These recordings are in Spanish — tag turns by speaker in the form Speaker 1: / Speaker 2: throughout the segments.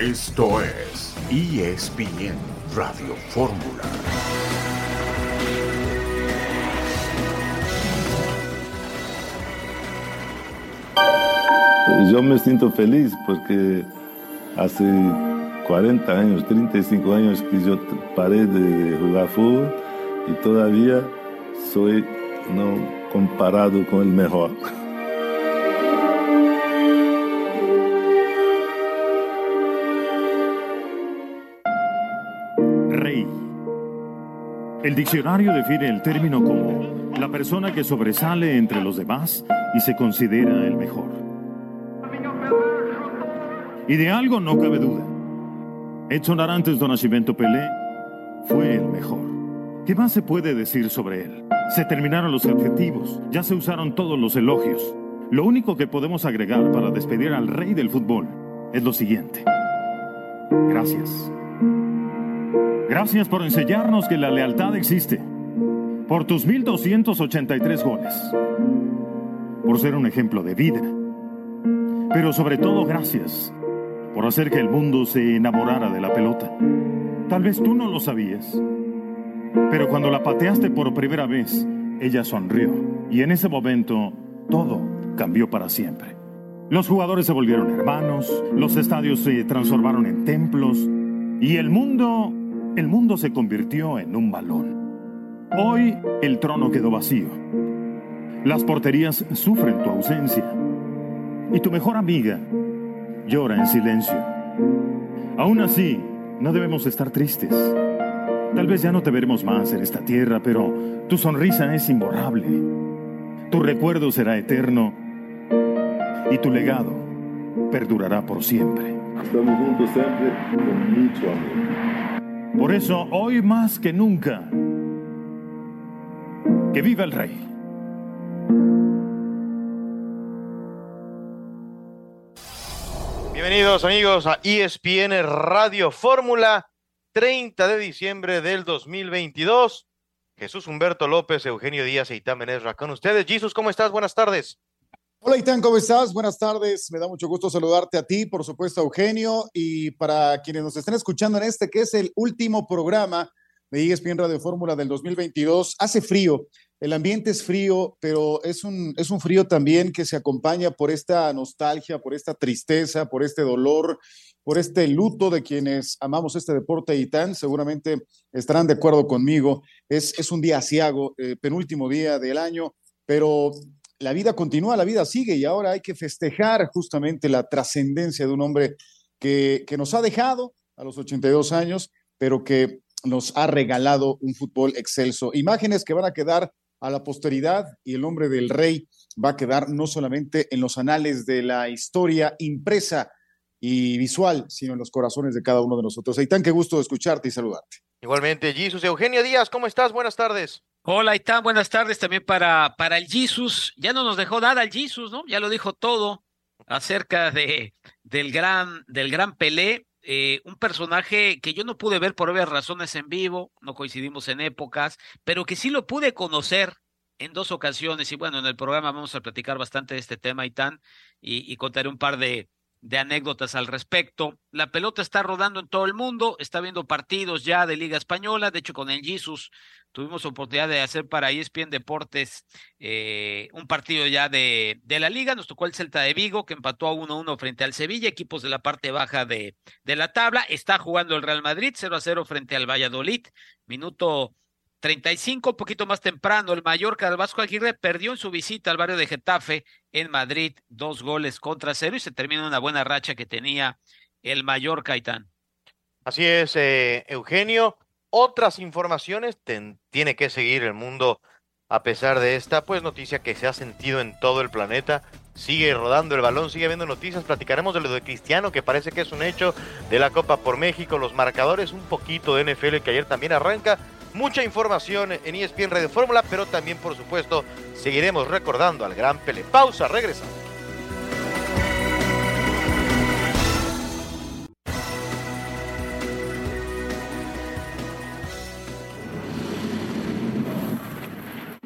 Speaker 1: Esto es ESPN Radio Fórmula.
Speaker 2: Yo me siento feliz porque hace 40 años, 35 años que yo paré de jugar fútbol y todavía soy no comparado con el mejor.
Speaker 3: El diccionario define el término como la persona que sobresale entre los demás y se considera el mejor. Y de algo no cabe duda. Edson Arantes do Nascimento Pelé fue el mejor. ¿Qué más se puede decir sobre él? Se terminaron los adjetivos, ya se usaron todos los elogios. Lo único que podemos agregar para despedir al rey del fútbol es lo siguiente. Gracias. Gracias por enseñarnos que la lealtad existe. Por tus 1283 goles. Por ser un ejemplo de vida. Pero sobre todo gracias por hacer que el mundo se enamorara de la pelota. Tal vez tú no lo sabías. Pero cuando la pateaste por primera vez, ella sonrió. Y en ese momento, todo cambió para siempre. Los jugadores se volvieron hermanos, los estadios se transformaron en templos y el mundo, el mundo se convirtió en un balón. Hoy el trono quedó vacío. Las porterías sufren tu ausencia. Y tu mejor amiga llora en silencio. Aún así, no debemos estar tristes. Tal vez ya no te veremos más en esta tierra, pero tu sonrisa es imborrable. Tu recuerdo será eterno y tu legado perdurará por siempre.
Speaker 2: Estamos juntos siempre con mucho amor.
Speaker 3: Por eso, hoy más que nunca, que viva el rey.
Speaker 4: Bienvenidos amigos a ESPN Radio Fórmula 30 de diciembre del 2022. Jesús Humberto López, Eugenio Díaz e Itán con ustedes. Jesús, ¿cómo estás? Buenas tardes.
Speaker 5: Hola Itán, ¿cómo estás? Buenas tardes. Me da mucho gusto saludarte a ti, por supuesto a Eugenio, y para quienes nos estén escuchando en este, que es el último programa de ESPN Radio Fórmula del 2022. Hace frío, el ambiente es frío, pero es un, es un frío también que se acompaña por esta nostalgia, por esta tristeza, por este dolor, por este luto de quienes amamos este deporte y tan seguramente estarán de acuerdo conmigo. Es, es un día asiago, eh, penúltimo día del año, pero la vida continúa, la vida sigue y ahora hay que festejar justamente la trascendencia de un hombre que, nos ha dejado a los 82 años, pero que nos ha regalado un fútbol excelso. Imágenes que van a quedar a la posteridad y el nombre del rey va a quedar no solamente en los anales de la historia impresa y visual, sino en los corazones de cada uno de nosotros. Aitán, qué gusto escucharte y saludarte.
Speaker 4: Igualmente, Jesús. Eugenio Díaz, ¿cómo estás? Buenas tardes.
Speaker 6: Hola, Itán, buenas tardes también para, para el Jesus. Ya no nos dejó nada el Jesus, ¿no? Ya lo dijo todo acerca de, del, gran, del gran Pelé. Eh, un personaje que yo no pude ver por obvias razones en vivo, no coincidimos en épocas, pero que sí lo pude conocer en dos ocasiones. Y bueno, en el programa vamos a platicar bastante de este tema, Itán, y, y contaré un par de, de anécdotas al respecto. La pelota está rodando en todo el mundo, está viendo partidos ya de Liga Española, de hecho con el Jesus tuvimos oportunidad de hacer para ESPN Deportes eh, un partido ya de, de, la liga, nos tocó el Celta de Vigo que empató a 1-1 frente al Sevilla, equipos de la parte baja de, de la tabla, está jugando el Real Madrid 0-0 frente al Valladolid, minuto 35, un poquito más temprano, el Mallorca del Vasco Aguirre perdió en su visita al barrio de Getafe en Madrid, dos goles contra cero y se termina una buena racha que tenía el Mallorca, Itán.
Speaker 4: Así es, eh, Eugenio. Otras informaciones tiene que seguir el mundo a pesar de esta pues noticia que se ha sentido en todo el planeta. Sigue rodando el balón, sigue viendo noticias. Platicaremos de lo de Cristiano, que parece que es un hecho de la Copa por México, los marcadores, un poquito de NFL que ayer también arranca mucha información en ESPN Radio Fórmula, pero también, por supuesto, seguiremos recordando al gran Pele. Pausa, regresamos.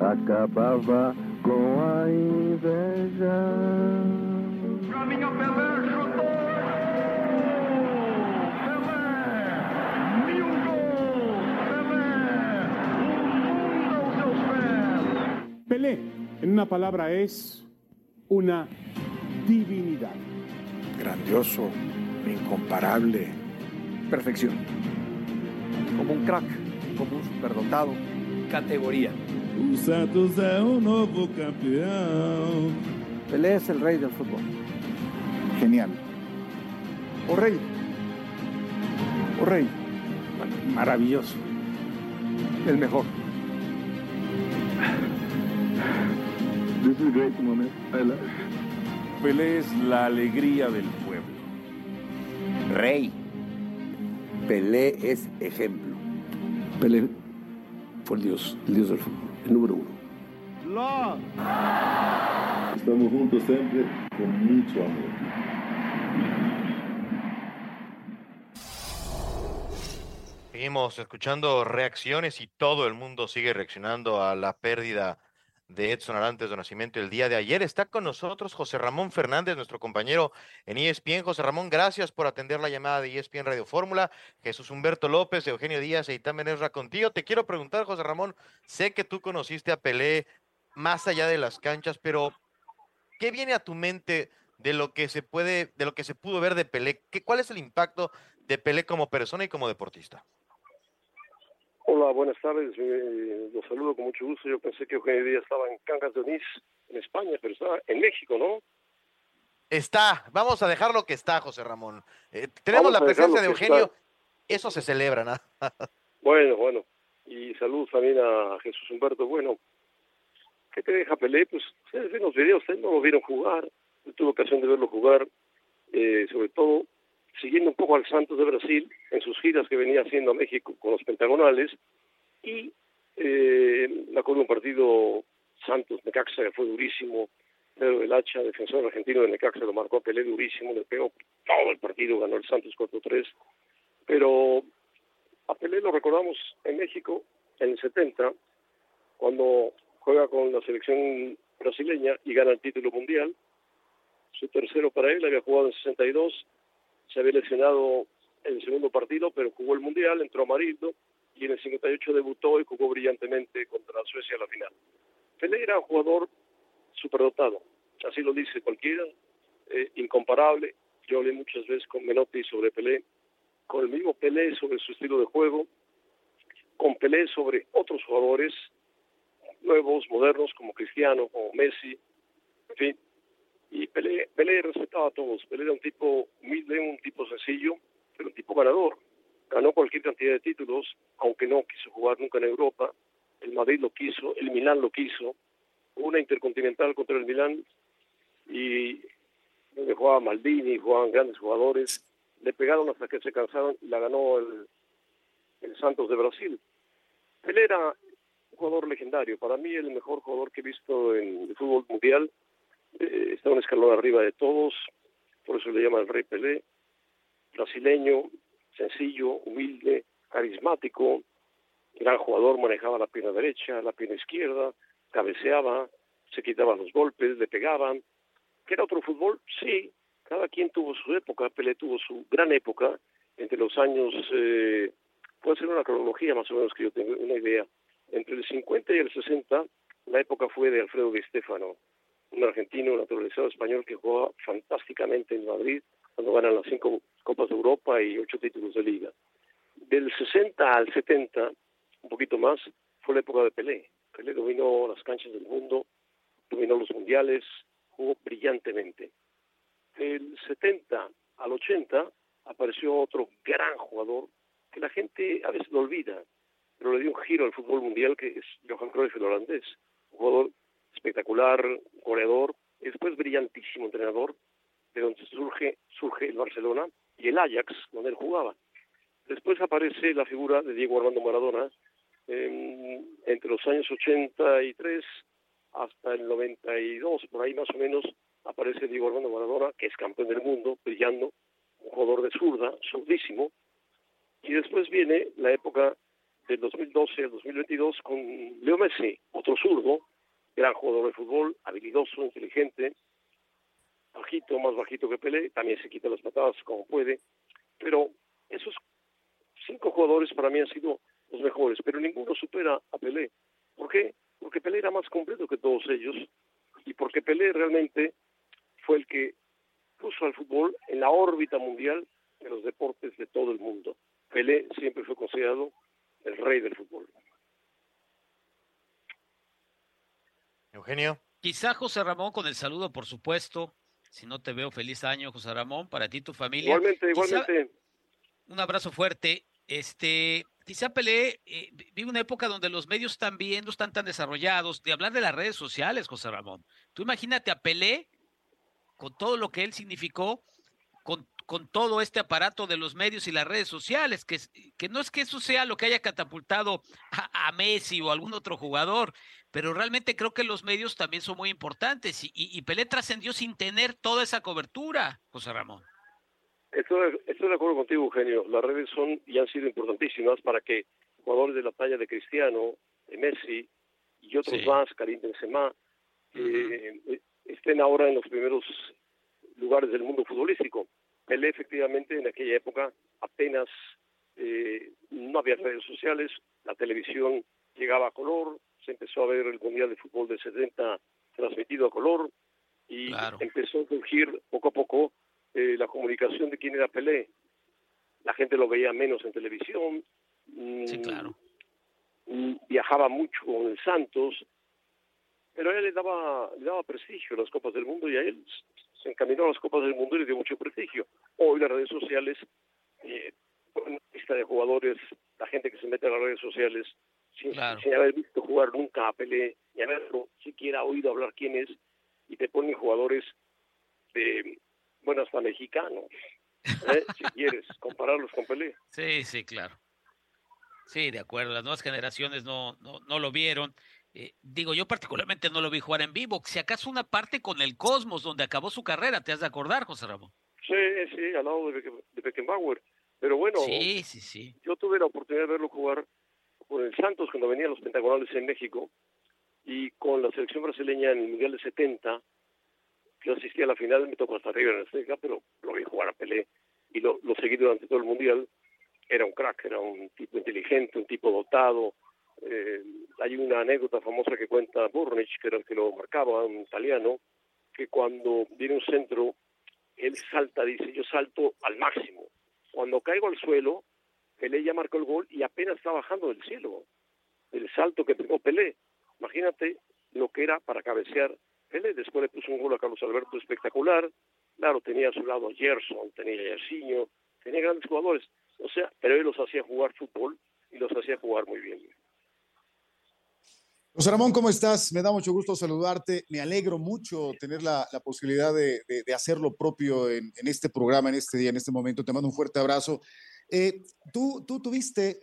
Speaker 2: Acabava com a inveja.
Speaker 7: Una palabra es una divinidad.
Speaker 8: Grandioso, incomparable.
Speaker 9: Perfección. Como un crack, como un superdotado. Categoría.
Speaker 2: O Santos é o novo campeão.
Speaker 9: Pelé es el rey del fútbol.
Speaker 8: Genial.
Speaker 9: O rey. O rey.
Speaker 7: Maravilloso.
Speaker 9: El mejor.
Speaker 2: This is a great moment. I love it.
Speaker 10: Pelé es la alegría del pueblo.
Speaker 11: Rey. Pelé es ejemplo.
Speaker 12: Pelé fue el dios, el dios del fútbol, el número uno.
Speaker 2: Estamos juntos sempre com muito amor.
Speaker 4: Seguimos escuchando reacciones y todo el mundo sigue reaccionando a la pérdida de Edson Arantes de Nacimiento el día de ayer. Está con nosotros José Ramón Fernández, nuestro compañero en ESPN. José Ramón, gracias por atender la llamada de ESPN Radio Fórmula. Jesús Humberto López, Eugenio Díaz y también Ezra contigo. Te quiero preguntar, José Ramón, sé que tú conociste a Pelé más allá de las canchas, pero ¿qué viene a tu mente de lo que se puede, de lo que se pudo ver de Pelé? ¿Qué, ¿Cuál es el impacto de Pelé como persona y como deportista?
Speaker 13: Hola, buenas tardes. Eh, los saludo con mucho gusto. Yo pensé que Eugenio Díaz estaba en Cangas de Onís, en España, pero está en México, ¿no?
Speaker 4: Está, vamos a dejarlo que está, José Ramón. Eh, tenemos
Speaker 13: Vamos
Speaker 4: la presencia de Eugenio,
Speaker 13: está.
Speaker 4: eso se celebra, ¿no?
Speaker 13: Bueno, bueno. Y saludos también a Jesús Humberto. Bueno, ¿qué te deja Pelé? Pues ustedes ven los videos, ustedes no lo vieron jugar. Yo tuve ocasión de verlo jugar, eh, sobre todo siguiendo un poco al Santos de Brasil en sus giras que venía haciendo a México con los pentagonales y eh, me acuerdo un partido Santos Necaxa que fue durísimo Pedro del Hacha, defensor argentino de Necaxa, lo marcó a Pelé durísimo, le pegó todo el partido, ganó el Santos 4-3, pero a Pelé lo recordamos en México en el 70, cuando juega con la selección brasileña y gana el título mundial, su tercero para él, había jugado en 62, se había lesionado en el segundo partido, pero jugó el mundial, entró amarillo y en el 58 debutó y jugó brillantemente contra Suecia a la final. Pelé era un jugador superdotado, así lo dice cualquiera, eh, incomparable. Yo hablé muchas veces con Menotti sobre Pelé, con el mismo Pelé sobre su estilo de juego, con Pelé sobre otros jugadores nuevos, modernos, como Cristiano, como Messi, en fin. Y Pelé, Pelé respetaba a todos. Pelé era un tipo humilde, un tipo sencillo, pero un tipo ganador. Ganó cualquier cantidad de títulos, aunque no quiso jugar nunca en Europa. El Madrid lo quiso, el Milán lo quiso. Una intercontinental contra el Milán y donde jugaba Maldini, jugaban grandes jugadores. Le pegaron hasta que se cansaron y la ganó el, el Santos de Brasil. Pelé era un jugador legendario. Para mí el mejor jugador que he visto en el fútbol mundial. Eh, está un escalón arriba de todos, por eso le llaman el Rey Pelé. Brasileño, sencillo, humilde, carismático, gran jugador, manejaba la pierna derecha, la pierna izquierda, cabeceaba, se quitaban los golpes, le pegaban. ¿Que era otro fútbol? Sí, cada quien tuvo su época, Pelé tuvo su gran época entre los años, eh, puede ser una cronología más o menos que yo tengo una idea, entre el 50 y el 60 la época fue de Alfredo Di un argentino naturalizado español que jugaba fantásticamente en Madrid cuando ganan las cinco Copas de Europa y ocho títulos de liga. Del 60 al 70, un poquito más, fue la época de Pelé. Pelé dominó las canchas del mundo, dominó los mundiales, jugó brillantemente. Del 70 al 80 apareció otro gran jugador que la gente a veces lo olvida, pero le dio un giro al fútbol mundial que es Johan Cruyff, el holandés. Un jugador espectacular, goleador, y después brillantísimo entrenador, de donde surge, surge el Barcelona y el Ajax, donde él jugaba. Después aparece la figura de Diego Armando Maradona, eh, entre los años 83 hasta el 92, por ahí más o menos, aparece Diego Armando Maradona, que es campeón del mundo, brillando, un jugador de zurda, zurdísimo, y después viene la época del 2012 al 2022 con Leo Messi, otro zurdo, gran jugador de fútbol, habilidoso, inteligente, bajito, más bajito que Pelé, también se quita las patadas como puede, pero esos cinco jugadores para mí han sido los mejores, pero ninguno supera a Pelé. ¿Por qué? Porque Pelé era más completo que todos ellos, y porque Pelé realmente fue el que puso al fútbol en la órbita mundial de los deportes de todo el mundo. Pelé siempre fue considerado el rey del fútbol.
Speaker 4: Eugenio.
Speaker 6: Quizá José Ramón con el saludo, por supuesto. Si no te veo, feliz año, José Ramón, para ti y tu familia.
Speaker 13: Igualmente, igualmente.
Speaker 6: un abrazo fuerte. Este, quizá Pelé eh, vive una época donde los medios también no están tan desarrollados, de hablar de las redes sociales, José Ramón. Tú imagínate a Pelé, con todo lo que él significó, con, con todo este aparato de los medios y las redes sociales, que, que no es que eso sea lo que haya catapultado a, a Messi o algún otro jugador, pero realmente creo que los medios también son muy importantes y, y, y Pelé trascendió sin tener toda esa cobertura, José Ramón.
Speaker 13: Estoy, estoy, de acuerdo contigo, Eugenio. Las redes son y han sido importantísimas para que jugadores de la talla de Cristiano, de Messi y otros sí. más, Karim Benzema, uh -huh. eh, estén ahora en los primeros lugares del mundo futbolístico. Pelé, efectivamente, en aquella época apenas eh, no había redes sociales, la televisión llegaba a color, se empezó a ver el Mundial de Fútbol de 70 transmitido a color y claro. empezó a surgir poco a poco eh, la comunicación de quién era Pelé. La gente lo veía menos en televisión.
Speaker 6: Sí, claro.
Speaker 13: Mm, viajaba mucho con el Santos, pero a él le daba, le daba prestigio a las Copas del Mundo y a él se encaminó a las Copas del Mundo y le dio mucho prestigio. Hoy las redes sociales, eh, una lista de jugadores, la gente que se mete a las redes sociales, sin, claro. sin, haber visto jugar nunca a Pelé, ni haberlo siquiera oído hablar quién es, y te ponen jugadores de, bueno, hasta mexicanos, ¿eh? si quieres, compararlos con Pelé.
Speaker 6: Sí, sí, claro. Sí, de acuerdo, las nuevas generaciones no, no, no lo vieron. Eh, digo, yo particularmente no lo vi jugar en vivo, si acaso una parte con el Cosmos, donde acabó su carrera, ¿te has de acordar, José Ramón?
Speaker 13: Sí, sí, al lado de, de Beckenbauer. Pero bueno,
Speaker 6: sí, sí, sí.
Speaker 13: yo tuve la oportunidad de verlo jugar con el Santos cuando venían los pentagonales en México y con la selección brasileña en el Mundial de 70, yo asistí a la final, me tocó hasta arriba en el Azteca, pero lo vi jugar a Pelé y lo, lo seguí durante todo el Mundial. Era un crack, era un tipo inteligente, un tipo dotado, eh, hay una anécdota famosa que cuenta Burnich, que era el que lo marcaba, un italiano, que cuando viene un centro, él salta, dice, yo salto al máximo. Cuando caigo al suelo, Pelé ya marcó el gol y apenas está bajando del cielo. El salto que pegó Pelé. Imagínate lo que era para cabecear Pelé. Después le puso un gol a Carlos Alberto espectacular. Claro, tenía a su lado a Gerson, tenía a Yersinho, tenía grandes jugadores. O sea, pero él los hacía jugar fútbol y los hacía jugar muy bien.
Speaker 5: José Ramón, ¿cómo estás? Me da mucho gusto saludarte. Me alegro mucho tener la, la posibilidad de, de, hacer lo propio en, en, este programa, en este día, en este momento. Te mando un fuerte abrazo. Eh, tú, tú tuviste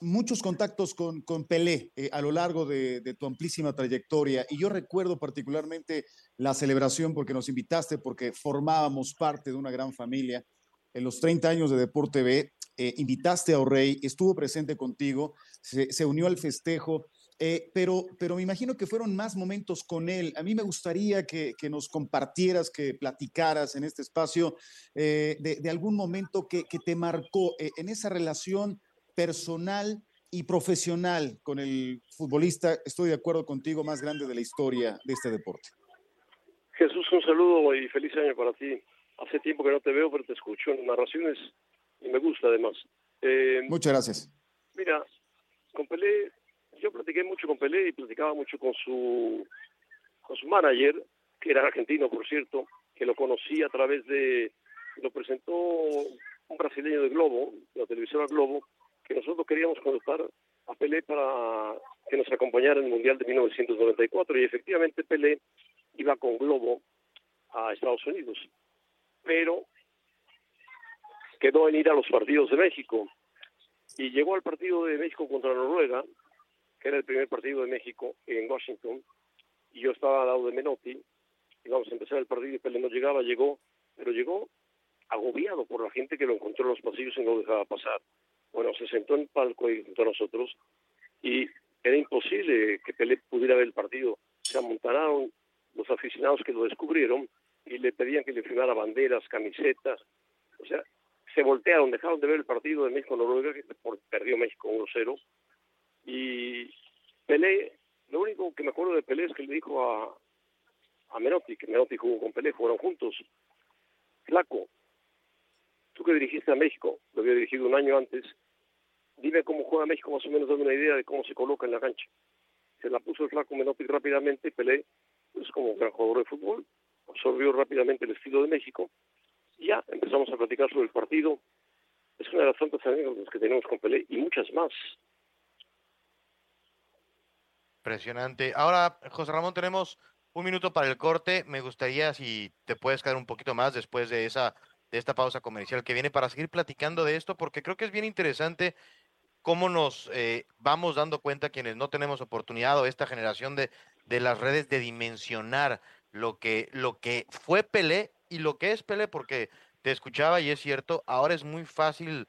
Speaker 5: muchos contactos con, con Pelé eh, a lo largo de, tu amplísima trayectoria y yo recuerdo particularmente la celebración porque nos invitaste, porque formábamos parte de una gran familia. En los 30 años de Deporte B, eh, invitaste a Orrey, estuvo presente contigo, se unió al festejo. Eh, pero, pero me imagino que fueron más momentos con él. A mí me gustaría que, que nos compartieras, que platicaras en este espacio eh, de, de, algún momento que, que te marcó eh, en esa relación personal y profesional con el futbolista, estoy de acuerdo contigo, más grande de la historia de este deporte.
Speaker 13: Jesús, un saludo y feliz año para ti. Hace tiempo que no te veo, pero te escucho en narraciones y me gusta además.
Speaker 5: Muchas gracias.
Speaker 13: Mira, con Pelé yo platiqué mucho con Pelé y platicaba mucho con su con su manager, que era argentino, por cierto, que lo conocí a través de, lo presentó un brasileño de Globo, de la televisora Globo, que nosotros queríamos contratar a Pelé para que nos acompañara en el Mundial de 1994 y efectivamente Pelé iba con Globo a Estados Unidos, pero quedó en ir a los partidos de México. Y llegó al partido de México contra Noruega que era el primer partido de México en Washington, y yo estaba al lado de Menotti, y vamos a empezar el partido y Pelé no llegaba, llegó, pero llegó agobiado por la gente que lo encontró en los pasillos y no lo dejaba pasar. Bueno, se sentó en el palco y junto a nosotros, y era imposible que Pelé pudiera ver el partido. Se amontonaron los aficionados que lo descubrieron y le pedían que le firmara banderas, camisetas, o sea, se voltearon, dejaron de ver el partido de México-Noruega, que perdió México 1-0, y Pelé, lo único que me acuerdo de Pelé es que le dijo a, a Menotti, que Menotti jugó con Pelé, jugaron juntos. Flaco, tú que dirigiste a México, lo había dirigido un año antes, dime cómo juega México, más o menos dame una idea de cómo se coloca en la cancha. Se la puso el Flaco Menotti rápidamente, Pelé, pues como gran jugador de fútbol, absorbió rápidamente el estilo de México, y ya empezamos a platicar sobre el partido. Es una de las tantas anécdotas que tenemos con Pelé y muchas más.
Speaker 4: Impresionante. Ahora, José Ramón, tenemos un minuto para el corte. Me gustaría si te puedes quedar un poquito más después de esa esta pausa comercial que viene para seguir platicando de esto, porque creo que es bien interesante cómo nos eh, vamos dando cuenta quienes no tenemos oportunidad o esta generación de, de las redes de dimensionar lo que, lo que fue Pelé y lo que es Pelé, porque te escuchaba y es cierto, ahora es muy fácil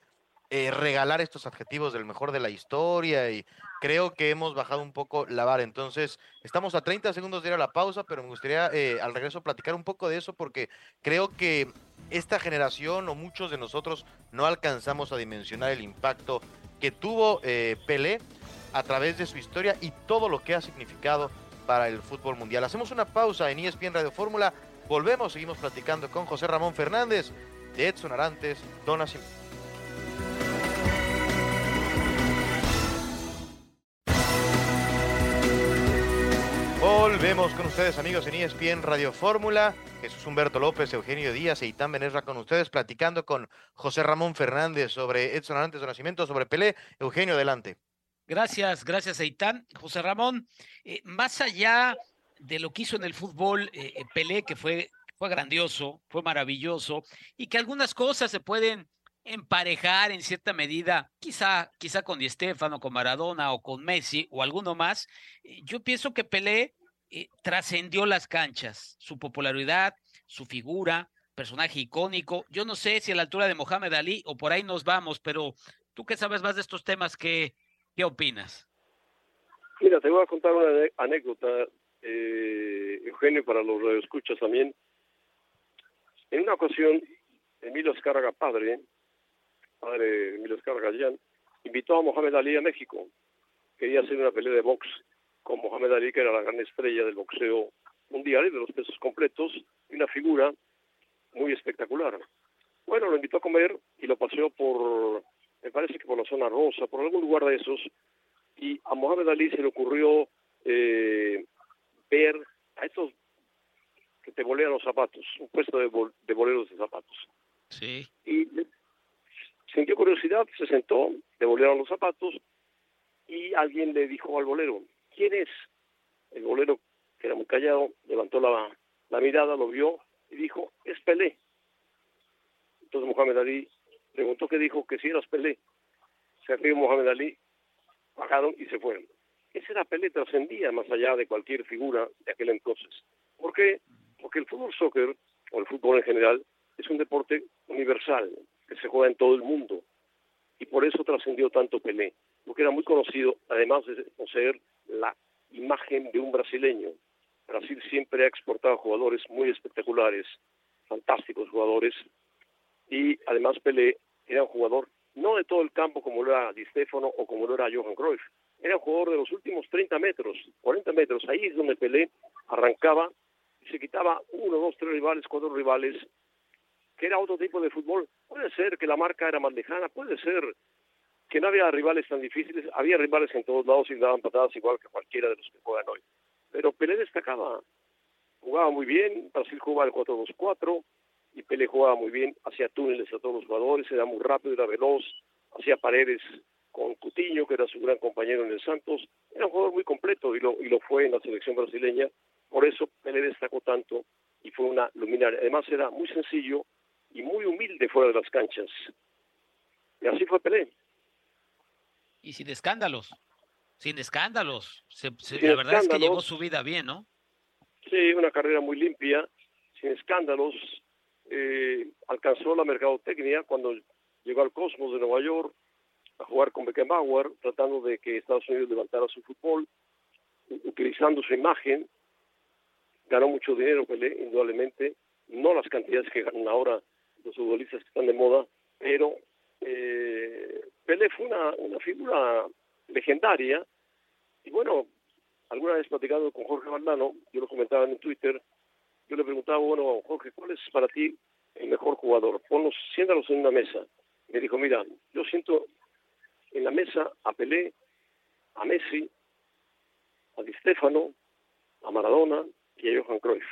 Speaker 4: eh, regalar estos adjetivos del mejor de la historia y creo que hemos bajado un poco la vara. Entonces, estamos a 30 segundos de ir a la pausa, pero me gustaría eh, al regreso platicar un poco de eso porque creo que esta generación o muchos de nosotros no alcanzamos a dimensionar el impacto que tuvo eh, Pelé a través de su historia y todo lo que ha significado para el fútbol mundial. Hacemos una pausa en ESPN Radio Fórmula, volvemos, seguimos platicando con José Ramón Fernández de Edson Arantes, Dona Volvemos con ustedes amigos en ESPN Radio Fórmula. Jesús Humberto López, Eugenio Díaz e Itán Benesra con ustedes platicando con José Ramón Fernández sobre Edson Arantes de Nacimiento, sobre Pelé. Eugenio, adelante.
Speaker 6: Gracias, gracias Eitan. José Ramón, eh, más allá de lo que hizo en el fútbol eh, eh, Pelé, que fue, fue grandioso, fue maravilloso, y que algunas cosas se pueden emparejar en cierta medida, quizá, quizá con Di Stefano, con Maradona o con Messi o alguno más. Yo pienso que Pelé eh, trascendió las canchas, su popularidad, su figura, personaje icónico. Yo no sé si a la altura de Mohamed Ali o por ahí nos vamos, pero tú que sabes más de estos temas, ¿qué, qué opinas?
Speaker 13: Mira, te voy a contar una anécdota, eh, Eugenio, para los escuchas también. En una ocasión, Emilio Escarga, padre, padre Emilio Escarga invitó a Mohamed Ali a México. Quería hacer una pelea de box con Mohamed Ali, que era la gran estrella del boxeo mundial y de los pesos completos, y una figura muy espectacular. Bueno, lo invitó a comer y lo paseó por, me parece que por la zona rosa, por algún lugar de esos, y a Mohamed Ali se le ocurrió eh, ver a estos que te bolean los zapatos, un puesto de, de boleros de zapatos.
Speaker 6: Sí.
Speaker 13: Y sintió curiosidad, se sentó, le bolearon los zapatos y alguien le dijo al bolero, ¿quién es? El bolero, que era muy callado, levantó la, mirada, lo vio y dijo, es Pelé. Entonces Mohamed Ali preguntó qué dijo, que si eras Pelé. Se rió Mohamed Ali, bajaron y se fueron. Ese era Pelé, trascendía más allá de cualquier figura de aquel entonces. ¿Por qué? Porque el fútbol soccer, o el fútbol en general, es un deporte universal, que se juega en todo el mundo. Y por eso trascendió tanto Pelé, porque era muy conocido, además de ser la imagen de un brasileño. Brasil siempre ha exportado jugadores muy espectaculares, fantásticos jugadores, y además Pelé era un jugador no de todo el campo como lo era Di Stefano o como lo era Johan Cruyff, era un jugador de los últimos 30 metros, 40 metros, ahí es donde Pelé arrancaba y se quitaba uno, dos, tres rivales, cuatro rivales, que era otro tipo de fútbol. Puede ser que la marca era más lejana, puede ser que no había rivales tan difíciles, había rivales en todos lados y daban patadas igual que cualquiera de los que juegan hoy. Pero Pelé destacaba, jugaba muy bien, Brasil jugaba el 4-2-4 y Pelé jugaba muy bien, hacía túneles a todos los jugadores, era muy rápido, era veloz, hacía paredes con Cutiño, que era su gran compañero en el Santos, era un jugador muy completo y lo, y lo fue en la selección brasileña, por eso Pelé destacó tanto y fue una luminaria. Además era muy sencillo y muy humilde fuera de las canchas. Y así fue Pelé
Speaker 6: y sin escándalos. Sin escándalos. la verdad es que llevó su vida bien, ¿no?
Speaker 13: Sí, una carrera muy limpia, sin escándalos. Eh, alcanzó la mercadotecnia cuando llegó al Cosmos de Nueva York a jugar con Beckenbauer, tratando de que Estados Unidos levantara su fútbol, utilizando su imagen. Ganó mucho dinero, Pelé, indudablemente. No las cantidades que ganan ahora los futbolistas que están de moda, pero eh, Pelé fue una, figura legendaria y bueno, alguna vez platicando con Jorge Valdano, yo lo comentaba en Twitter, yo le preguntaba, bueno, Jorge, ¿cuál es para ti el mejor jugador? Ponlos, siéntalos en una mesa. Me dijo, mira, yo siento en la mesa a Pelé, a Messi, a Di Stefano, a Maradona y a Johan Cruyff.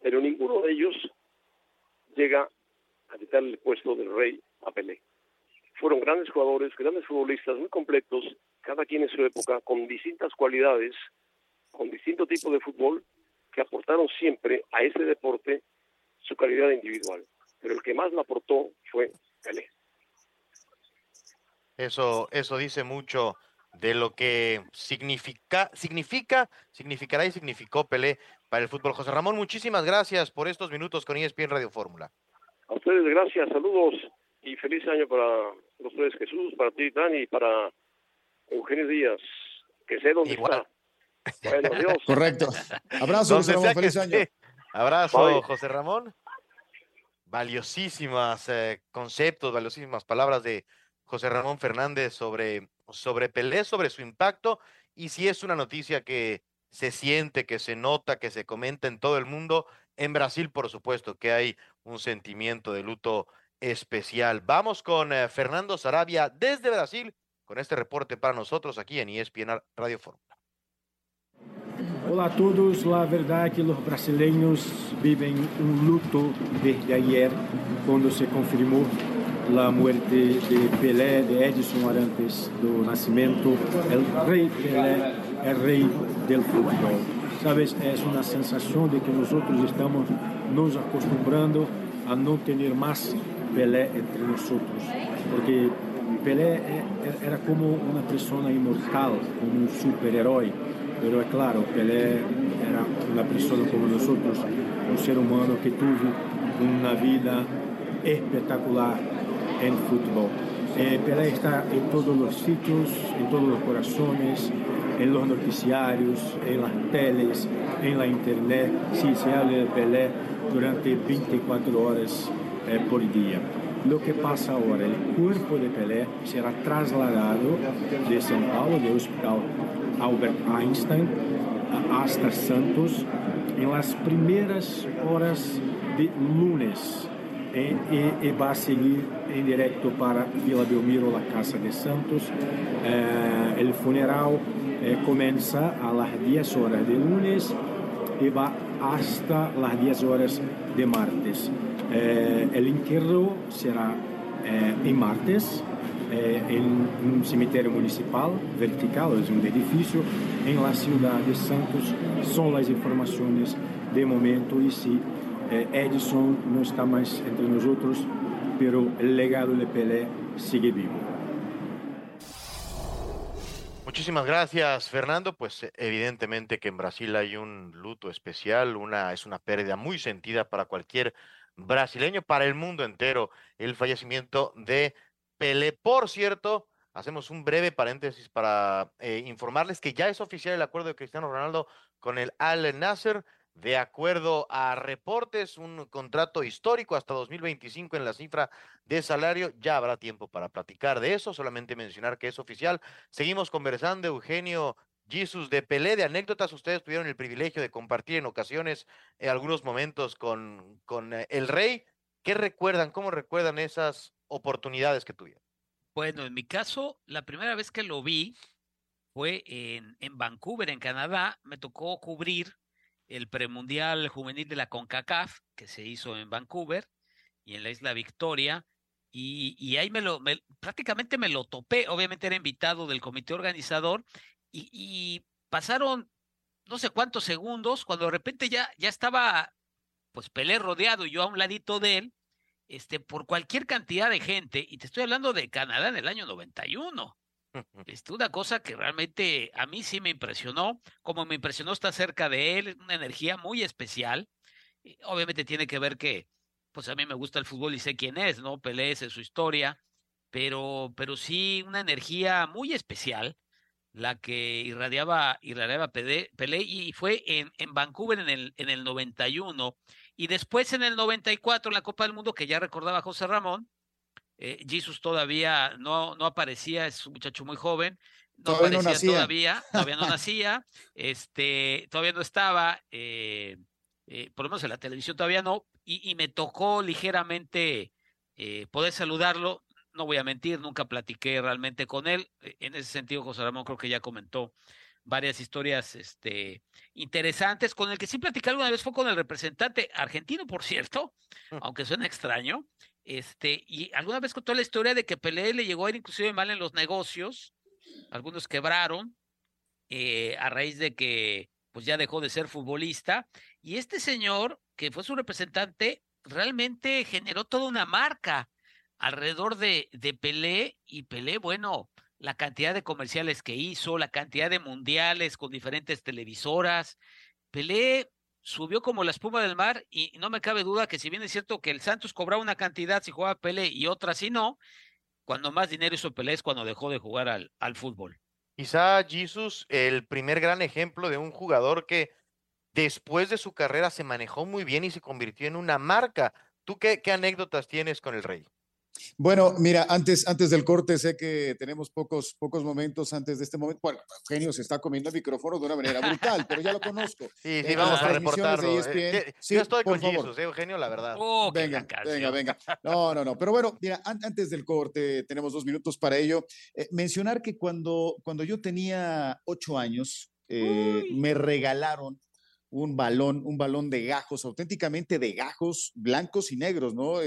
Speaker 13: Pero ninguno de ellos llega a quitarle el puesto del rey a Pelé. Fueron grandes jugadores, grandes futbolistas, muy completos, cada quien en su época, con distintas cualidades, con distinto tipo de fútbol, que aportaron siempre a ese deporte su calidad individual. Pero el que más la aportó fue Pelé.
Speaker 4: Eso, eso dice mucho de lo que significa, significa, significará y significó Pelé para el fútbol. José Ramón, muchísimas gracias por estos minutos con ESPN Radio Fórmula.
Speaker 13: A ustedes gracias, saludos y feliz año para los tres Jesús, para ti, Dani, y para Eugenio Díaz, que sé dónde está. Bueno, adiós.
Speaker 5: Correcto. Abrazo, José Ramón, feliz año.
Speaker 4: Abrazo, José Ramón. Valiosísimas eh, conceptos, valiosísimas palabras de José Ramón Fernández sobre, sobre Pelé, sobre su impacto y si es una noticia que se siente, que se nota, que se comenta en todo el mundo. En Brasil, por supuesto, que hay un sentimiento de luto especial. Vamos con eh, Fernando Sarabia desde Brasil con este reporte para nosotros aquí en ESPN Radio Fórmula.
Speaker 14: Olá a todos, la verdad es que los brasileños viven un luto desde ayer cuando se confirmó la muerte de Pelé, de Edson Arantes do Nascimento, el rey Pelé, el rey del fútbol. Sabes, es una sensación de que nosotros estamos nos acostumbrando a no tener más Pelé entre nosotros, porque Pelé era como una persona inmortal, como un superhéroe, pero es claro, Pelé era una persona como nosotros, un ser humano que tuvo una vida espectacular en fútbol. Eh, Pelé está en todos los sitios, en todos los corazones, en los noticiarios, en las teles, en la internet. Sí, se habla de Pelé durante 24 horas eh, por día. Lo que pasa ahora, el cuerpo de Pelé será trasladado de São Paulo, del Hospital Albert Einstein, hasta Santos, en las primeras horas de lunes e, e, e vai seguir em direto para Vila Belmiro, la Casa de Santos. Eh, el funeral eh, comienza a las 10 horas de lunes y va hasta las 10 horas de martes. Eh, el entierro será eh, en martes eh, en un cementerio municipal vertical, es un edificio en la ciudad de Santos. Son las informaciones de momento y sí, eh, Edison no está más entre nosotros, pero el legado de Pelé sigue vivo.
Speaker 4: Muchísimas gracias, Fernando. Pues eh, evidentemente que en Brasil hay un luto especial, una es una pérdida muy sentida para cualquier brasileño, para el mundo entero, el fallecimiento de Pelé. Por cierto, hacemos un breve paréntesis para eh, informarles que ya es oficial el acuerdo de Cristiano Ronaldo con el Al Nasser. De acuerdo a reportes, un contrato histórico hasta 2025 en la cifra de salario. Ya habrá tiempo para platicar de eso, solamente mencionar que es oficial. Seguimos conversando, Eugenio Jesus de Pelé, de anécdotas. Ustedes tuvieron el privilegio de compartir en ocasiones en algunos momentos con, con eh, el rey. ¿Qué recuerdan? ¿Cómo recuerdan esas oportunidades que tuvieron?
Speaker 6: Bueno, en mi caso, la primera vez que lo vi fue en, en Vancouver, en Canadá. Me tocó cubrir el premundial juvenil de la CONCACAF, que se hizo en Vancouver y en la isla Victoria. Y, y ahí me lo, me, prácticamente me lo topé. Obviamente era invitado del comité organizador y, y, pasaron no sé cuántos segundos cuando de repente ya, ya estaba pues Pelé rodeado y yo a un ladito de él, este, por cualquier cantidad de gente. Y te estoy hablando de Canadá en el año 91. Este, una cosa que realmente a mí sí me impresionó, como me impresionó estar cerca de él, una energía muy especial. Obviamente tiene que ver que, pues a mí me gusta el fútbol y sé quién es, ¿no? Pelé es su historia, pero, pero sí una energía muy especial la que irradiaba, irradiaba Pelé, y fue en, en Vancouver en el, en el 91 y después en el 94 en la Copa del Mundo que ya recordaba José Ramón, eh, Jesus todavía no, no aparecía, es un muchacho muy joven, no
Speaker 5: Todavía no
Speaker 6: aparecía
Speaker 5: nacía.
Speaker 6: todavía, todavía no nacía, este, todavía no estaba, eh, eh, por lo menos en la televisión todavía no, y, me tocó ligeramente eh, poder saludarlo. No voy a mentir, nunca platiqué realmente con él. E, en ese sentido, José Ramón creo que ya comentó varias historias este, interesantes. Con el que sí platicé alguna vez fue con el representante argentino, por cierto, aunque suena extraño. Este, y alguna vez contó la historia de que Pelé le llegó a ir inclusive mal en los negocios. Algunos quebraron eh, a raíz de que pues ya dejó de ser futbolista. Y este señor, que fue su representante, realmente generó toda una marca alrededor de, de Pelé. Y Pelé, bueno, la cantidad de comerciales que hizo, la cantidad de mundiales con diferentes televisoras. Pelé subió como la espuma del mar y no me cabe duda que si bien es cierto que el Santos cobraba una cantidad si jugaba Pelé y otra si no, cuando más dinero hizo Pelé es cuando dejó de jugar al, al fútbol.
Speaker 4: Quizá Jesus, el primer gran ejemplo de un jugador que después de su carrera se manejó muy bien y se convirtió en una marca. ¿Tú qué, qué anécdotas tienes con el Rey?
Speaker 5: Bueno, mira, antes, antes del corte sé que tenemos pocos, pocos momentos antes de este momento. Bueno, Eugenio se está comiendo el micrófono de una manera brutal, pero ya lo conozco.
Speaker 4: Sí, sí, vamos a reportarlo. Eh, sí, yo estoy con Jesus, eh, Eugenio, la verdad.
Speaker 5: Oh, venga, venga, venga. No, no, no. Pero bueno, mira, antes del corte, tenemos dos minutos para ello. Eh, mencionar que cuando, cuando yo tenía ocho años, me regalaron un balón, un balón de gajos, auténticamente de gajos blancos y negros, ¿no?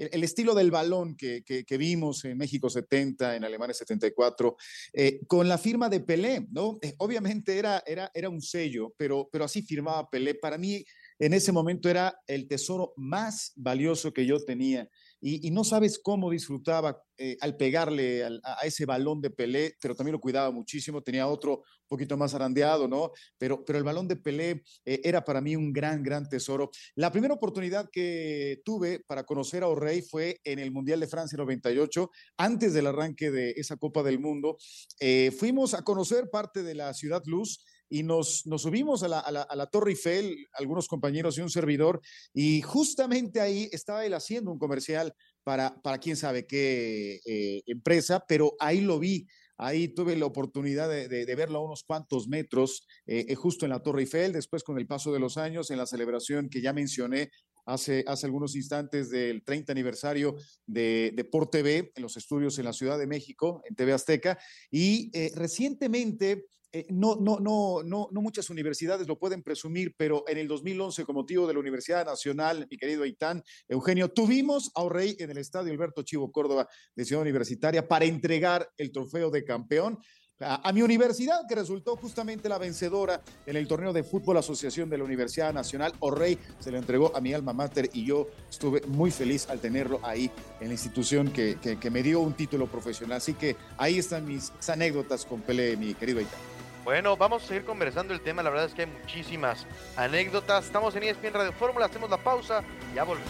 Speaker 5: El, estilo del balón que, que, vimos en México 70, en Alemania 74, eh, con la firma de Pelé, ¿no? Eh, obviamente era, era, era un sello, pero, pero así firmaba Pelé. Para mí, en ese momento era el tesoro más valioso que yo tenía y, no sabes cómo disfrutaba eh, al pegarle a, ese balón de Pelé, pero también lo cuidaba muchísimo, tenía otro un poquito más arandeado, ¿no? Pero, pero el balón de Pelé eh, era para mí un gran, gran tesoro. La primera oportunidad que tuve para conocer a O'Reilly fue en el Mundial de Francia 98, antes del arranque de esa Copa del Mundo. Eh, fuimos a conocer parte de la Ciudad Luz y nos, nos subimos a la, a, la, Torre Eiffel, algunos compañeros y un servidor, y justamente ahí estaba él haciendo un comercial para, para quién sabe qué eh, empresa, pero ahí lo vi. Ahí tuve la oportunidad de, de, verlo a unos cuantos metros, eh, eh, justo en la Torre Eiffel, después con el paso de los años, en la celebración que ya mencioné hace, hace algunos instantes del 30 aniversario de, de Por TV, en los estudios en la Ciudad de México, en TV Azteca, y recientemente eh, no, no, no, no, no muchas universidades lo pueden presumir, pero en el 2011, con motivo de la Universidad Nacional, mi querido Aitán, Eugenio, tuvimos a Rey en el estadio Alberto Chivo Córdoba de Ciudad Universitaria para entregar el trofeo de campeón. A, mi universidad, que resultó justamente la vencedora en el torneo de fútbol asociación de la Universidad Nacional. Rey se lo entregó a mi alma mater y yo estuve muy feliz al tenerlo ahí en la institución que, que, que me dio un título profesional. Así que ahí están mis anécdotas con Pele, mi querido Aitán.
Speaker 4: Bueno, vamos a seguir conversando el tema. La verdad es que hay muchísimas anécdotas. Estamos en ESPN Radio Fórmula, hacemos la pausa ya volvemos.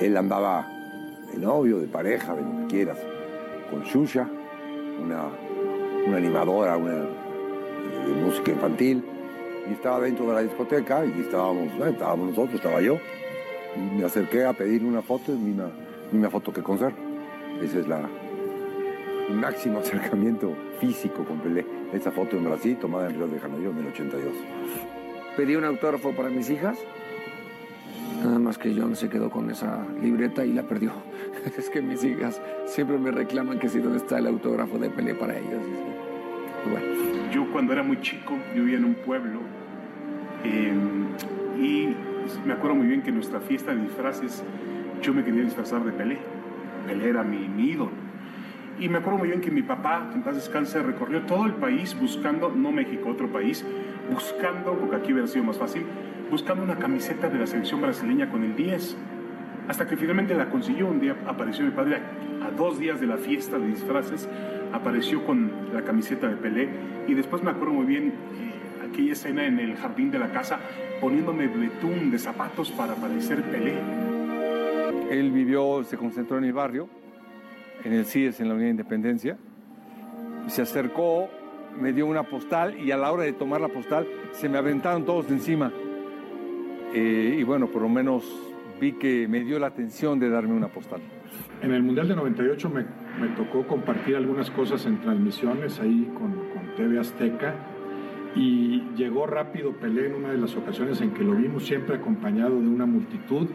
Speaker 11: Él andaba de novio, de pareja, de lo quieras, con Yuya, una, animadora una, de música infantil, y estaba dentro de la discoteca y estábamos, estábamos nosotros, estaba yo y me acerqué a pedir una foto, y una, una foto que conservo. Ese es la, el máximo acercamiento físico con Pelé. Esa foto en Brasil, tomada en Río de Janeiro en el 82.
Speaker 9: Pedí un autógrafo para mis hijas, nada más que John se quedó con esa libreta y la perdió. es que mis hijas siempre me reclaman que si dónde está el autógrafo de Pelé para ellas.
Speaker 15: Yo cuando era muy chico vivía en un pueblo eh, y me acuerdo muy bien que en nuestra fiesta de disfraces yo me quería disfrazar de Pelé. Pelé era mi, ídolo. Y me acuerdo muy bien que mi papá, en paz descanse, recorrió todo el país buscando, no México, otro país, buscando, porque aquí hubiera sido más fácil, buscando una camiseta de la selección brasileña con el 10. Hasta que finalmente la consiguió. Un día apareció mi padre, a dos días de la fiesta de disfraces, apareció con la camiseta de Pelé. Y después me acuerdo muy bien aquella escena en el jardín de la casa poniéndome betún de zapatos para parecer Pelé.
Speaker 16: Él vivió, se concentró en el barrio, en el CIES, en la Unidad de Independencia. Se acercó, me dio una postal y a la hora de tomar la postal se me aventaron todos de encima. Eh, y bueno, por lo menos vi que me dio la atención de darme una postal.
Speaker 7: En el Mundial de 98 me, me tocó compartir algunas cosas en transmisiones ahí con, con TV Azteca y llegó rápido Pelé en una de las ocasiones en que lo vimos siempre acompañado de una multitud.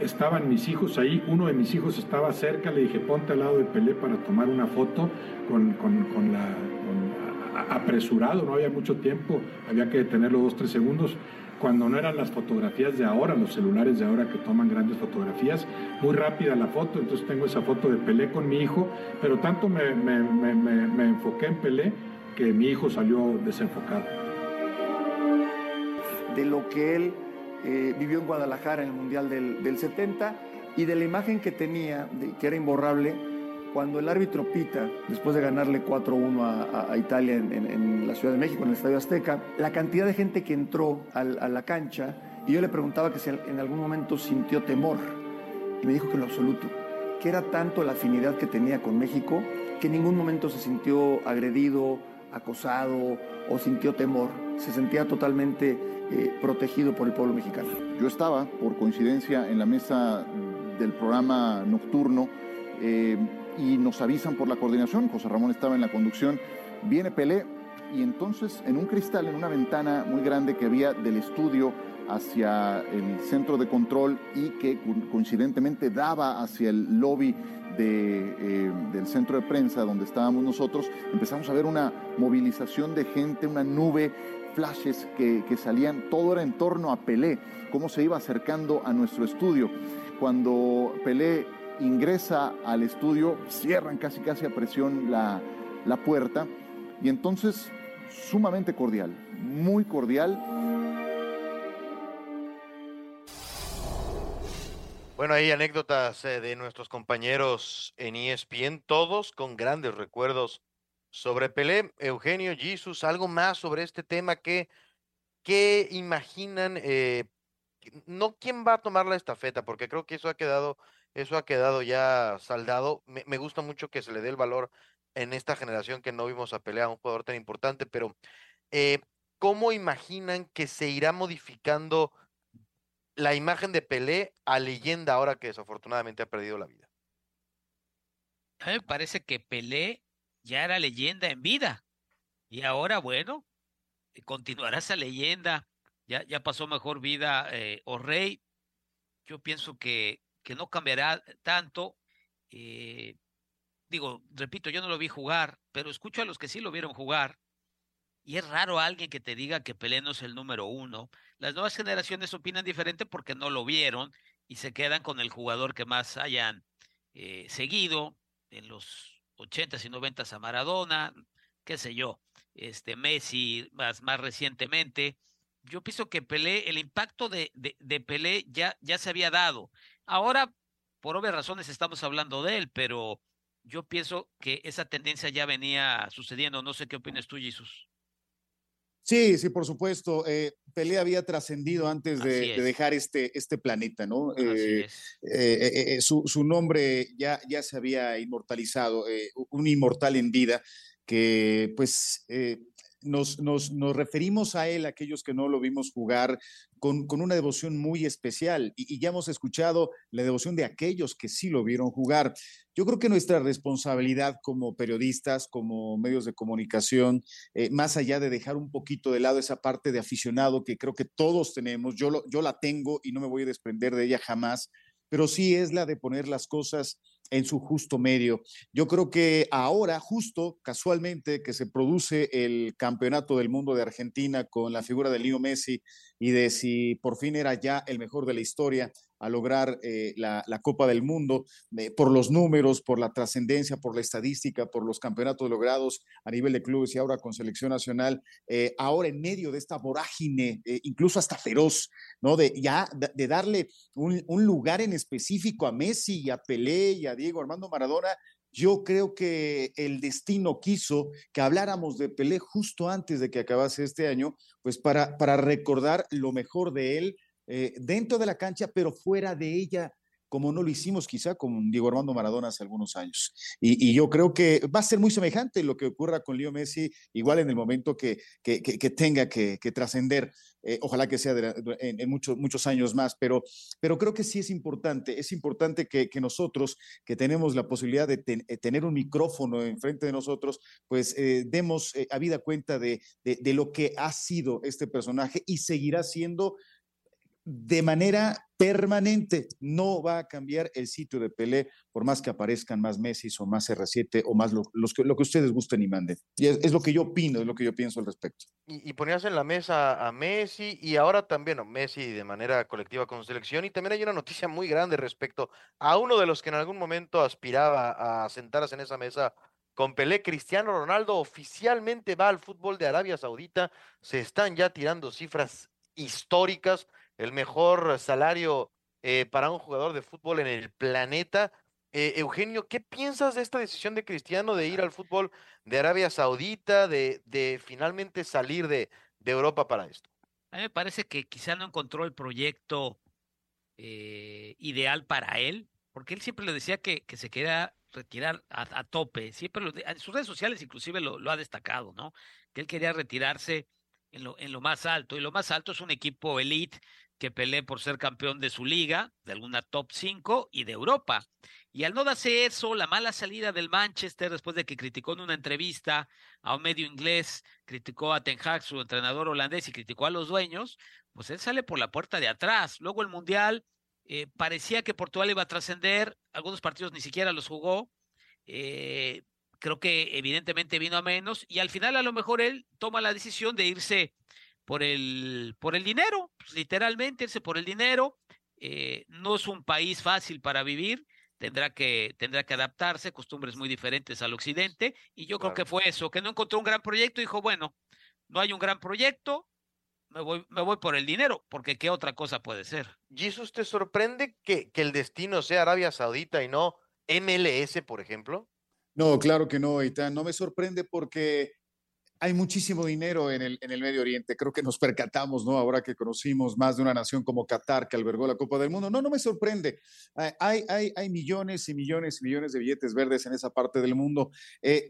Speaker 7: Estaban mis hijos ahí, uno de mis hijos estaba cerca, le dije ponte al lado de Pelé para tomar una foto con, la apresurado, no había mucho tiempo, había que detenerlo dos, tres segundos cuando no eran las fotografías de ahora, los celulares de ahora que toman grandes fotografías, muy rápida la foto, entonces tengo esa foto de Pelé con mi hijo, pero tanto me, me, me enfoqué en Pelé que mi hijo salió desenfocado.
Speaker 17: De lo que él eh, vivió en Guadalajara en el Mundial del, del 70 y de la imagen que tenía, que era imborrable, cuando el árbitro pita, después de ganarle 4-1 a, Italia en, la Ciudad de México, en el Estadio Azteca, la cantidad de gente que entró a la cancha, y yo le preguntaba que si en algún momento sintió temor, y me dijo que en lo absoluto, que era tanto la afinidad que tenía con México, que en ningún momento se sintió agredido, acosado o sintió temor, se sentía totalmente eh, protegido por el pueblo mexicano.
Speaker 18: Yo estaba, por coincidencia, en la mesa del programa nocturno, eh, y nos avisan por la coordinación, José Ramón estaba en la conducción, viene Pelé y entonces en un cristal, en una ventana muy grande que había del estudio hacia el centro de control y que coincidentemente daba hacia el lobby eh, del centro de prensa donde estábamos nosotros, empezamos a ver una movilización de gente, una nube, flashes que, que salían, todo era en torno a Pelé, cómo se iba acercando a nuestro estudio. Cuando Pelé ingresa al estudio, cierran casi casi a presión la, la puerta y entonces sumamente cordial, muy cordial.
Speaker 4: Bueno, hay anécdotas eh, de nuestros compañeros en ESPN, todos con grandes recuerdos sobre Pelé. Eugenio, Jesus, algo más sobre este tema que, que imaginan, eh, no quién va a tomar la estafeta, porque creo que eso ha quedado eso ha quedado ya saldado. Me, me, gusta mucho que se le dé el valor en esta generación que no vimos a pelear a un jugador tan importante, pero eh, ¿cómo imaginan que se irá modificando la imagen de Pelé a leyenda ahora que desafortunadamente ha perdido la vida?
Speaker 6: A mí me parece que Pelé ya era leyenda en vida y ahora, bueno, continuará esa leyenda. Ya, ya pasó mejor vida eh, o Rey. Yo pienso que que no cambiará tanto. Eh, digo, repito, yo no lo vi jugar, pero escucho a los que sí lo vieron jugar. Y es raro alguien que te diga que Pelé no es el número uno. Las nuevas generaciones opinan diferente porque no lo vieron y se quedan con el jugador que más hayan eh, seguido en los ochentas y noventas a Maradona, qué sé yo, este Messi más, más recientemente. Yo pienso que Pelé, el impacto de, de, de Pelé ya, ya se había dado. Ahora, por obvias razones, estamos hablando de él, pero yo pienso que esa tendencia ya venía sucediendo. No sé qué opinas tú, Jesús.
Speaker 5: Sí, sí, por supuesto. Eh, Pelé había trascendido antes de, de, dejar este, este planeta, ¿no? Eh, eh, su, su, nombre ya, ya se había inmortalizado, un inmortal en vida que pues nos, nos, nos, referimos a él, aquellos que no lo vimos jugar, con, con una devoción muy especial. Y, ya hemos escuchado la devoción de aquellos que sí lo vieron jugar. Yo creo que nuestra responsabilidad como periodistas, como medios de comunicación, eh, más allá de dejar un poquito de lado esa parte de aficionado que creo que todos tenemos, yo, lo, yo la tengo y no me voy a desprender de ella jamás, pero sí es la de poner las cosas en su justo medio. Yo creo que ahora, justo casualmente, que se produce el campeonato del mundo de Argentina con la figura de Leo Messi y de si por fin era ya el mejor de la historia, a lograr eh, la, la, Copa del Mundo eh, por los números, por la trascendencia, por la estadística, por los campeonatos logrados a nivel de clubes y ahora con selección nacional, eh, ahora en medio de esta vorágine, incluso hasta feroz, ¿no? De ya de, darle un, un, lugar en específico a Messi y a Pelé y a Diego Armando Maradona. Yo creo que el destino quiso que habláramos de Pelé justo antes de que acabase este año, pues para, para recordar lo mejor de él, eh, dentro de la cancha, pero fuera de ella, como no lo hicimos quizá con Diego Armando Maradona hace algunos años. Y, yo creo que va a ser muy semejante lo que ocurra con Leo Messi, igual en el momento que, que, tenga que, trascender. Eh, ojalá que sea en, muchos, muchos años más, pero, pero creo que sí es importante, es importante que, nosotros, que tenemos la posibilidad de eh, tener un micrófono enfrente de nosotros, pues eh, demos a vida cuenta de, de lo que ha sido este personaje y seguirá siendo de manera permanente. No va a cambiar el sitio de Pelé por más que aparezcan más Messi o más R7 o más lo, los que, lo que ustedes gusten y manden. Y es, lo que yo opino, es lo que yo pienso al respecto.
Speaker 4: Y, ponías en la mesa a Messi y ahora también a Messi de manera colectiva con selección. Y también hay una noticia muy grande respecto a uno de los que en algún momento aspiraba a sentarse en esa mesa con Pelé, Cristiano Ronaldo oficialmente va al fútbol de Arabia Saudita. Se están ya tirando cifras históricas el mejor salario eh, para un jugador de fútbol en el planeta. Eh, Eugenio, ¿qué piensas de esta decisión de Cristiano de ir al fútbol de Arabia Saudita, de, de finalmente salir de, de, Europa para esto?
Speaker 6: A mí me parece que quizá no encontró el proyecto eh, ideal para él, porque él siempre le decía que, que se quería retirar a, tope, siempre en sus redes sociales inclusive lo, lo, ha destacado, ¿no? Que él quería retirarse en lo, en lo más alto, y lo más alto es un equipo elite que pelee por ser campeón de su liga, de alguna top 5 y de Europa. Y al no darse eso, la mala salida del Manchester después de que criticó en una entrevista a un medio inglés, criticó a Ten Hag, su entrenador holandés, y criticó a los dueños, pues él sale por la puerta de atrás. Luego el Mundial eh, parecía que Portugal iba a trascender, algunos partidos ni siquiera los jugó. Eh, creo que evidentemente vino a menos y al final a lo mejor él toma la decisión de irse por el, por el dinero, pues, literalmente irse por el dinero. Eh, no es un país fácil para vivir, tendrá que, tendrá que adaptarse, costumbres muy diferentes al occidente, y yo creo que fue eso, que no encontró un gran proyecto, dijo, bueno, no hay un gran proyecto, me voy, me voy por el dinero, porque qué otra cosa puede ser.
Speaker 4: ¿Jesus te sorprende que, que el destino sea Arabia Saudita y no MLS, por ejemplo?
Speaker 5: No, claro que no, Itán. No me sorprende porque hay muchísimo dinero en el, en el Medio Oriente. Creo que nos percatamos, ¿no? Ahora que conocimos más de una nación como Qatar que albergó la Copa del Mundo. No, no me sorprende. Hay, hay, hay millones y millones y millones de billetes verdes en esa parte del mundo. Eh,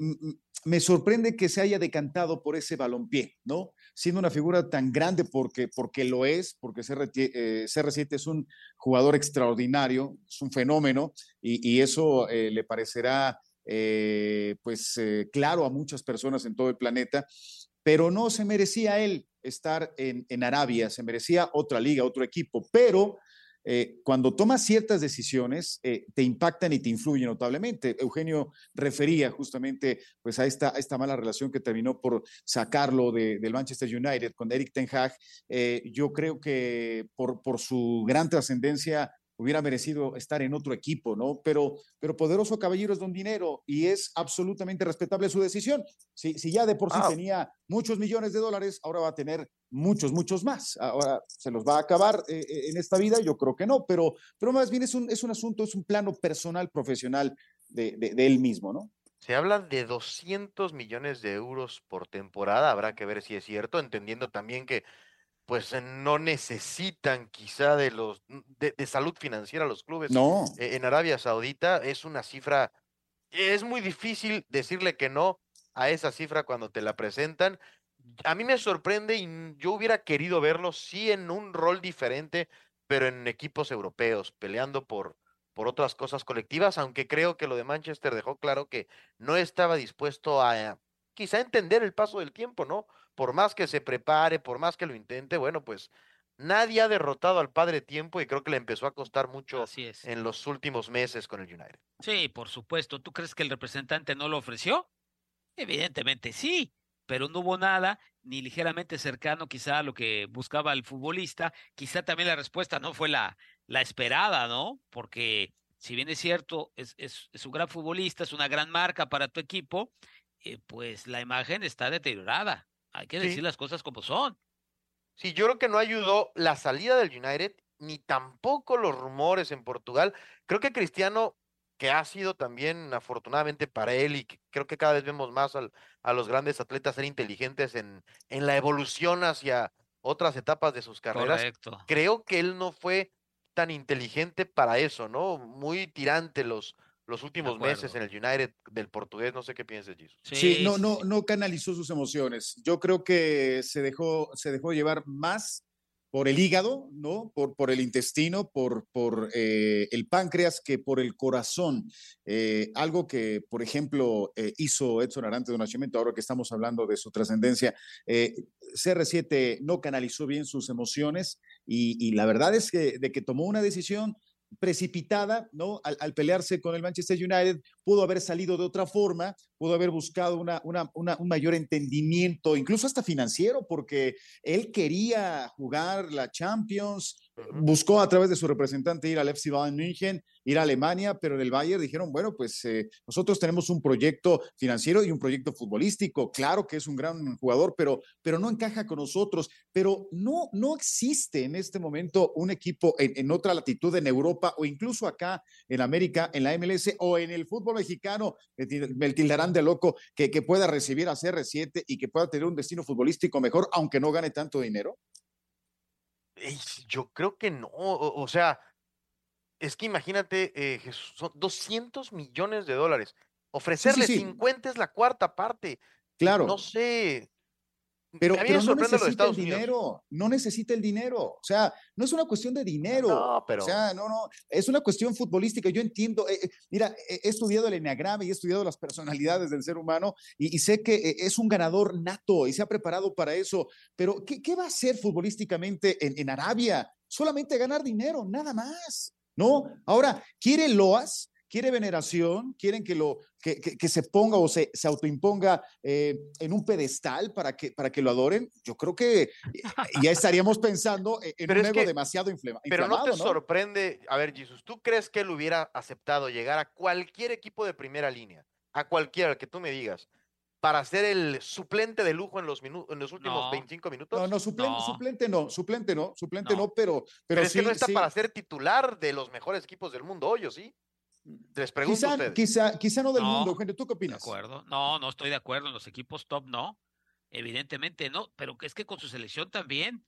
Speaker 5: me sorprende que se haya decantado por ese balompié, ¿no? Siendo una figura tan grande porque, porque lo es, porque CR7 eh, es un jugador extraordinario, es un fenómeno y, y eso eh, le parecerá eh, pues eh, claro a muchas personas en todo el planeta, pero no se merecía él estar en, Arabia, se merecía otra liga, otro equipo, pero eh, cuando tomas ciertas decisiones, te impactan y te influyen notablemente. Eugenio refería justamente pues, a, esta, mala relación que terminó por sacarlo de, del Manchester United con Eric Ten Hag. yo creo que por su gran trascendencia hubiera merecido estar en otro equipo, ¿no? Pero, pero Poderoso Caballero es don dinero y es absolutamente respetable su decisión. Si, si ya de por sí ah. tenía muchos millones de dólares, ahora va a tener muchos, muchos más. Ahora se los va a acabar eh, eh, en esta vida, yo creo que no, pero, pero más bien es un, es un asunto, es un plano personal, profesional de, de él mismo, ¿no?
Speaker 4: Se habla de 200 millones de euros por temporada, habrá que ver si es cierto, entendiendo también que pues eh, no necesitan quizá de los de, salud financiera los clubes.
Speaker 5: No.
Speaker 4: E, en Arabia Saudita es una cifra, es muy difícil decirle que no a esa cifra cuando te la presentan. A mí me sorprende y yo hubiera querido verlo sí en un rol diferente, pero en equipos europeos, peleando por, por otras cosas colectivas, aunque creo que lo de Manchester dejó claro que no estaba dispuesto a quizá entender el paso del tiempo, ¿no? Por más que se prepare, por más que lo intente, bueno, pues nadie ha derrotado al padre tiempo y creo que le empezó a costar mucho en los últimos meses con el United.
Speaker 6: Sí, por supuesto. ¿Tú crees que el representante no lo ofreció? Evidentemente sí, pero no hubo nada ni ligeramente cercano quizá a lo que buscaba el futbolista. Quizá también la respuesta no fue la, la esperada, ¿no? Porque si bien es cierto, es, es, es un gran futbolista, es una gran marca para tu equipo, eh, pues la imagen está deteriorada. Hay que decir las cosas como son.
Speaker 4: Sí, yo creo que no ayudó la salida del United, ni tampoco los rumores en Portugal. Creo que Cristiano, que ha sido también afortunadamente para él, y creo que cada vez vemos más a los grandes atletas ser inteligentes en, en la evolución hacia otras etapas de sus carreras. Creo que él no fue tan inteligente para eso, ¿no? Muy tirante los, los últimos meses en el United del portugués. No sé qué piensas, Jesus.
Speaker 5: Sí, no, no, no canalizó sus emociones. Yo creo que se dejó, se dejó llevar más por el hígado, ¿no? Por, por el intestino, por, por eh, el páncreas, que por el corazón. Eh, algo que, por ejemplo, eh, hizo Edson Arante de Nacimiento, ahora que estamos hablando de su trascendencia, CR7 no canalizó bien sus emociones y, y, la verdad es que de que tomó una decisión precipitada, ¿no? Al, pelearse con el Manchester United, pudo haber salido de otra forma, pudo haber buscado una, un mayor entendimiento, incluso hasta financiero, porque él quería jugar la Champions, buscó a través de su representante ir al FC Bayern München, ir a Alemania, pero en el Bayern dijeron, bueno, pues eh, nosotros tenemos un proyecto financiero y un proyecto futbolístico. Claro que es un gran jugador, pero, pero no encaja con nosotros. Pero no, no existe en este momento un equipo en, otra latitud en Europa o incluso acá en América, en la MLS o en el fútbol mexicano, me tildarán de loco, que, que pueda recibir a CR7 y que pueda tener un destino futbolístico mejor, aunque no gane tanto dinero.
Speaker 4: Yo creo que no, o, sea, es que imagínate, eh, Jesús, son 200 millones de dólares. Ofrecerle 50 es la cuarta parte.
Speaker 5: Claro.
Speaker 4: No sé,
Speaker 5: pero, no necesita el dinero, no necesita el dinero. O sea, no es una cuestión de dinero.
Speaker 4: No, pero...
Speaker 5: O sea, no, no, es una cuestión futbolística. Yo entiendo, eh, eh, mira, he estudiado el enneagrama y he estudiado las personalidades del ser humano y, sé que eh, es un ganador nato y se ha preparado para eso. Pero, ¿qué, qué va a hacer futbolísticamente en, en Arabia? Solamente ganar dinero, nada más. ¿No? Ahora, ¿quiere Loas? Quiere veneración, quieren que, lo, que, que, se ponga o se, se autoimponga eh, en un pedestal para que, para que lo adoren, yo creo que eh, ya estaríamos pensando e, en un ego demasiado inflamado.
Speaker 4: Pero no te sorprende, a ver, Jesús, ¿tú crees que él hubiera aceptado llegar a cualquier equipo de primera línea, a cualquiera que tú me digas? para ser el suplente de lujo en los, en los últimos 25 minutos?
Speaker 5: No, no, suplente no, suplente no, suplente no, suplente no, pero, pero,
Speaker 4: es que no está para ser titular de los mejores equipos del mundo hoy, ¿o sí? Les pregunto
Speaker 5: quizá,
Speaker 4: a ustedes.
Speaker 5: Quizá, quizá no del mundo, Eugenio, ¿tú qué opinas?
Speaker 6: De acuerdo. No, no estoy de acuerdo. En los equipos top no. Evidentemente no. Pero es que con su selección también,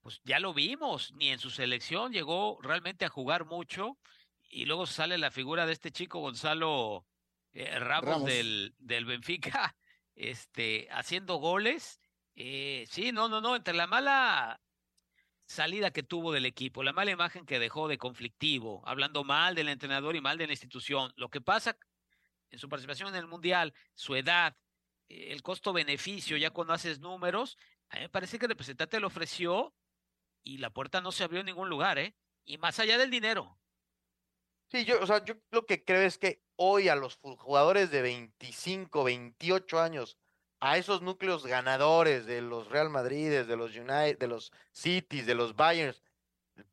Speaker 6: pues ya lo vimos. Ni en su selección llegó realmente a jugar mucho. Y luego sale la figura de este chico Gonzalo eh, Ramos, Del, del Benfica, este, haciendo goles. Eh, sí, no, no, no. Entre la mala salida que tuvo del equipo, la mala imagen que dejó de conflictivo, hablando mal del entrenador y mal de la institución. Lo que pasa en su participación en el Mundial, su edad, eh, el costo-beneficio, ya cuando haces números, a mí me parece que el representante le ofreció y la puerta no se abrió en ningún lugar, ¿eh? Y más allá del dinero.
Speaker 4: Sí, yo, o sea, yo lo que creo es que hoy a los jugadores de 25, 28 años a esos núcleos ganadores de los Real Madrid, de los United, de los Cities, de los Bayerns,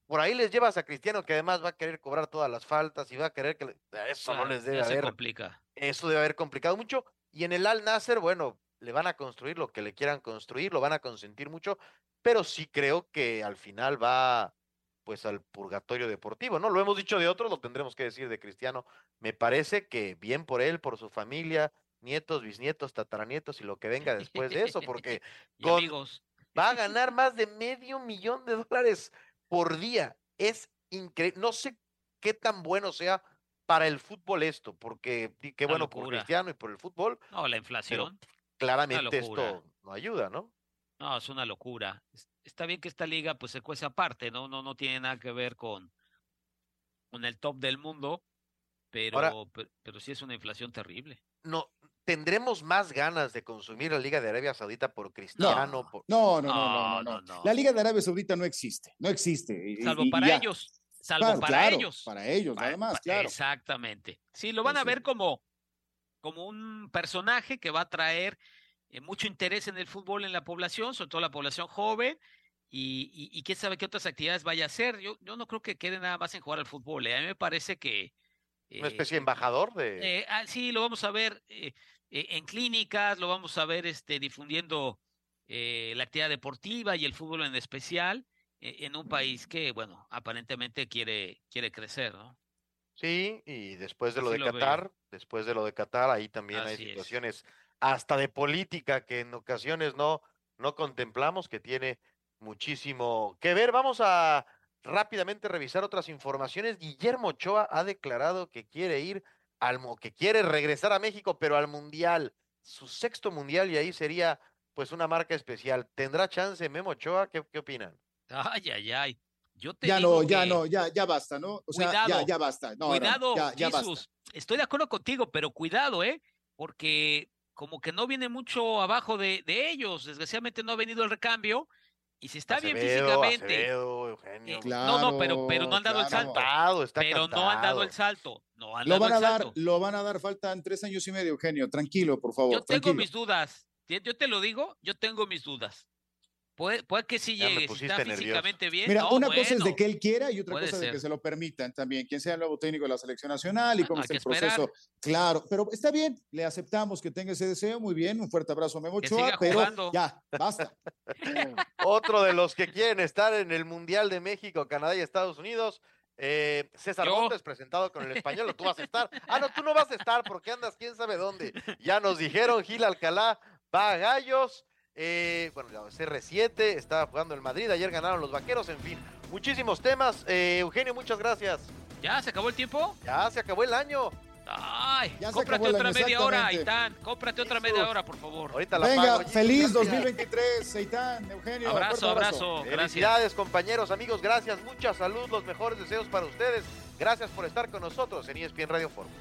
Speaker 4: por ahí les llevas a Cristiano que además va a querer cobrar todas las faltas y va a querer que eso no les debe haber
Speaker 6: complica.
Speaker 4: Eso debe haber complicado mucho y en el Al Nasser, bueno, le van a construir lo que le quieran construir, lo van a consentir mucho, pero sí creo que al final va pues al purgatorio deportivo, ¿no? Lo hemos dicho de otros, lo tendremos que decir de Cristiano. Me parece que bien por él, por su familia, nietos, bisnietos, tataranietos y lo que venga después de eso, porque va a ganar más de medio millón de dólares por día. Es increíble. No sé qué tan bueno sea para el fútbol esto, porque qué bueno por Cristiano y por el fútbol.
Speaker 6: No, la inflación.
Speaker 4: Claramente esto no ayuda, ¿no?
Speaker 6: No, es una locura. Está bien que esta liga pues se cuece aparte, ¿no? No, no tiene nada que ver con, con el top del mundo, pero, pero, pero sí es una inflación terrible.
Speaker 4: No, tendremos más ganas de consumir la Liga de Arabia Saudita por Cristiano.
Speaker 5: No, no, no, no, no, La Liga de Arabia Saudita no existe, no existe.
Speaker 6: Salvo para ellos. Salvo para ellos.
Speaker 5: Para ellos, nada más, claro.
Speaker 6: Exactamente. Sí, lo van a ver como, como un personaje que va a traer eh, mucho interés en el fútbol en la población, sobre todo la población joven, y, y, quién sabe qué otras actividades vaya a hacer. Yo, yo no creo que quede nada más en jugar al fútbol. ¿eh? A mí me parece que.
Speaker 4: Una especie de embajador de.
Speaker 6: Eh, ah, sí, lo vamos a ver. Eh, en clínicas, lo vamos a ver este, difundiendo eh, la actividad deportiva y el fútbol en especial eh, en un país que, bueno, aparentemente quiere, quiere crecer, ¿no?
Speaker 4: Sí, y después de lo de Qatar, después de lo de Qatar, ahí también hay situaciones hasta de política que en ocasiones no, no contemplamos, que tiene muchísimo que ver. Vamos a rápidamente revisar otras informaciones. Guillermo Ochoa ha declarado que quiere ir al que quiere regresar a México, pero al Mundial, su sexto Mundial, y ahí sería pues una marca especial. ¿Tendrá chance Memo Ochoa? ¿Qué, qué opinan?
Speaker 6: Ay, ay, ay. Yo te
Speaker 5: ya
Speaker 6: digo
Speaker 5: no, ya
Speaker 6: que-
Speaker 5: no, ya, ya basta, ¿no? O sea,
Speaker 6: cuidado,
Speaker 5: ya, ya basta. No, no,
Speaker 6: cuidado,
Speaker 5: ya, ya basta.
Speaker 6: Jesús. Estoy de acuerdo contigo, pero cuidado, ¿eh? Porque como que no viene mucho abajo de, de ellos. Desgraciadamente no ha venido el recambio. Y si está bien
Speaker 4: Acevedo,
Speaker 6: físicamente.
Speaker 4: Acevedo, Eugenio.
Speaker 6: eh, no, no, pero, pero no han dado el salto.
Speaker 4: Cantado, está
Speaker 6: pero no han dado el salto. No han
Speaker 5: Lo
Speaker 6: dado
Speaker 5: van a dar,
Speaker 6: salto.
Speaker 5: lo van a dar, faltan tres años y medio, Eugenio. Tranquilo, por favor.
Speaker 6: Yo tengo
Speaker 5: tranquilo.
Speaker 6: mis dudas. Yo te lo digo, yo tengo mis dudas. Puede, puede que sí llegue, si está
Speaker 4: nervioso.
Speaker 6: físicamente bien.
Speaker 5: Mira,
Speaker 6: no,
Speaker 5: una cosa es de que él quiera y otra
Speaker 6: Puede
Speaker 5: cosa es de que se lo permitan también. Quien sea el nuevo técnico de la selección nacional y cómo
Speaker 6: hay
Speaker 5: está
Speaker 6: que
Speaker 5: el proceso. Claro, pero está bien, le aceptamos que tenga ese deseo. Muy bien, un fuerte abrazo a Memo
Speaker 6: Que
Speaker 5: Ochoa,
Speaker 6: siga
Speaker 5: pero
Speaker 6: jugando.
Speaker 5: ya, basta.
Speaker 4: Otro de los que quieren estar en el Mundial de México, Canadá y Estados Unidos. eh, César
Speaker 6: Yo.
Speaker 4: Montes, presentado con el español, tú vas a estar. Ah, no, tú no vas a estar porque andas quién sabe dónde. Ya nos dijeron, Gil Alcalá va a Gallos. Eh, bueno, la CR7 estaba jugando el Madrid, ayer ganaron los vaqueros, en fin, muchísimos temas. Eh, Eugenio, muchas gracias.
Speaker 6: ¿Ya se acabó el tiempo?
Speaker 4: Ya se acabó el año.
Speaker 6: Ay,
Speaker 5: Ya
Speaker 6: cómprate otra media hora. Aitán. Cómprate otra media hora, por favor.
Speaker 4: Ahorita la
Speaker 5: Venga,
Speaker 4: pago.
Speaker 5: Feliz
Speaker 4: gracias.
Speaker 5: 2023, Seitán, Eugenio.
Speaker 6: Abrazo, abrazo. Gracias.
Speaker 4: Felicidades, compañeros, amigos, gracias, mucha salud, los mejores deseos para ustedes. Gracias por estar con nosotros en ESPN Radio Fórmula.